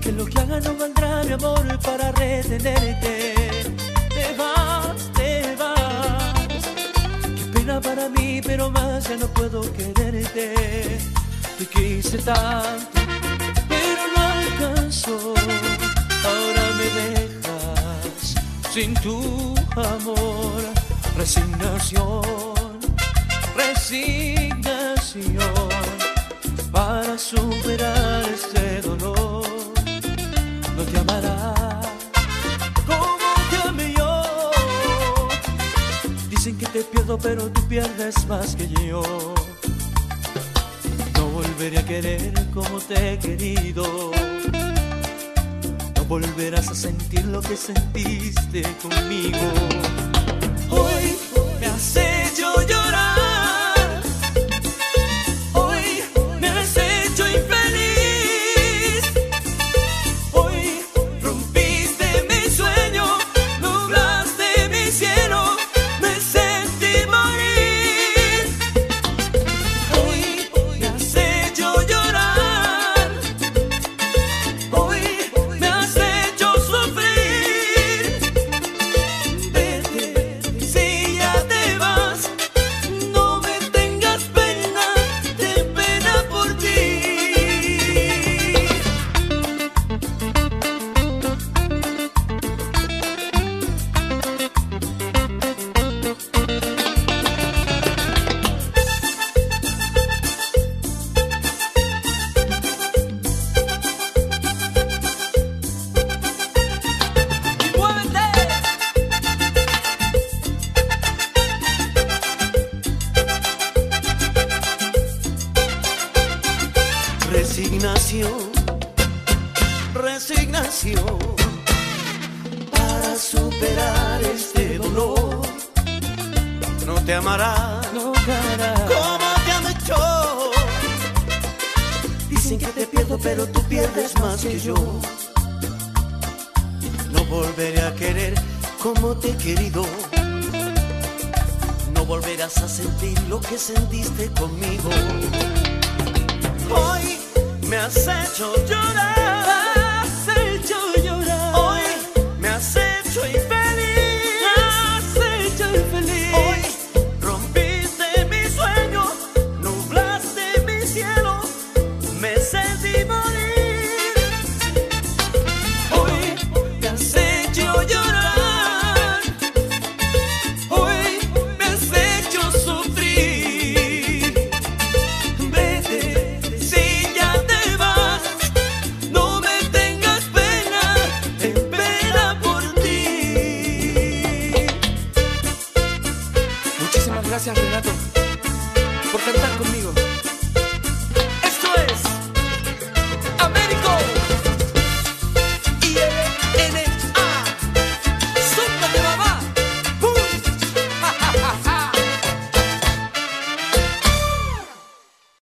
que lo que haga no valdrá mi amor para retenerte. Te vas, te vas. Qué pena para mí, pero más ya no puedo quererte. Te quise tanto, pero no alcanzó. Ahora me dejas sin tu amor. Resignación, resignación para superar pierdo, pero tú pierdes más que yo. No volveré a querer como te he querido. No volverás a sentir lo que sentiste conmigo. Hoy Resignación, resignación para superar este dolor. No te amará No cara. como te amé yo. Dicen que te pierdo, pero tú pierdes más que yo. No volveré a querer como te he querido. No volverás a sentir lo que sentiste conmigo. Has hecho llorar. Has hecho llorar. Hoy me has hecho infeliz. has hecho infeliz. Hoy rompiste mi sueño, nublaste mi cielo, me sentí morir. Gracias, Renata.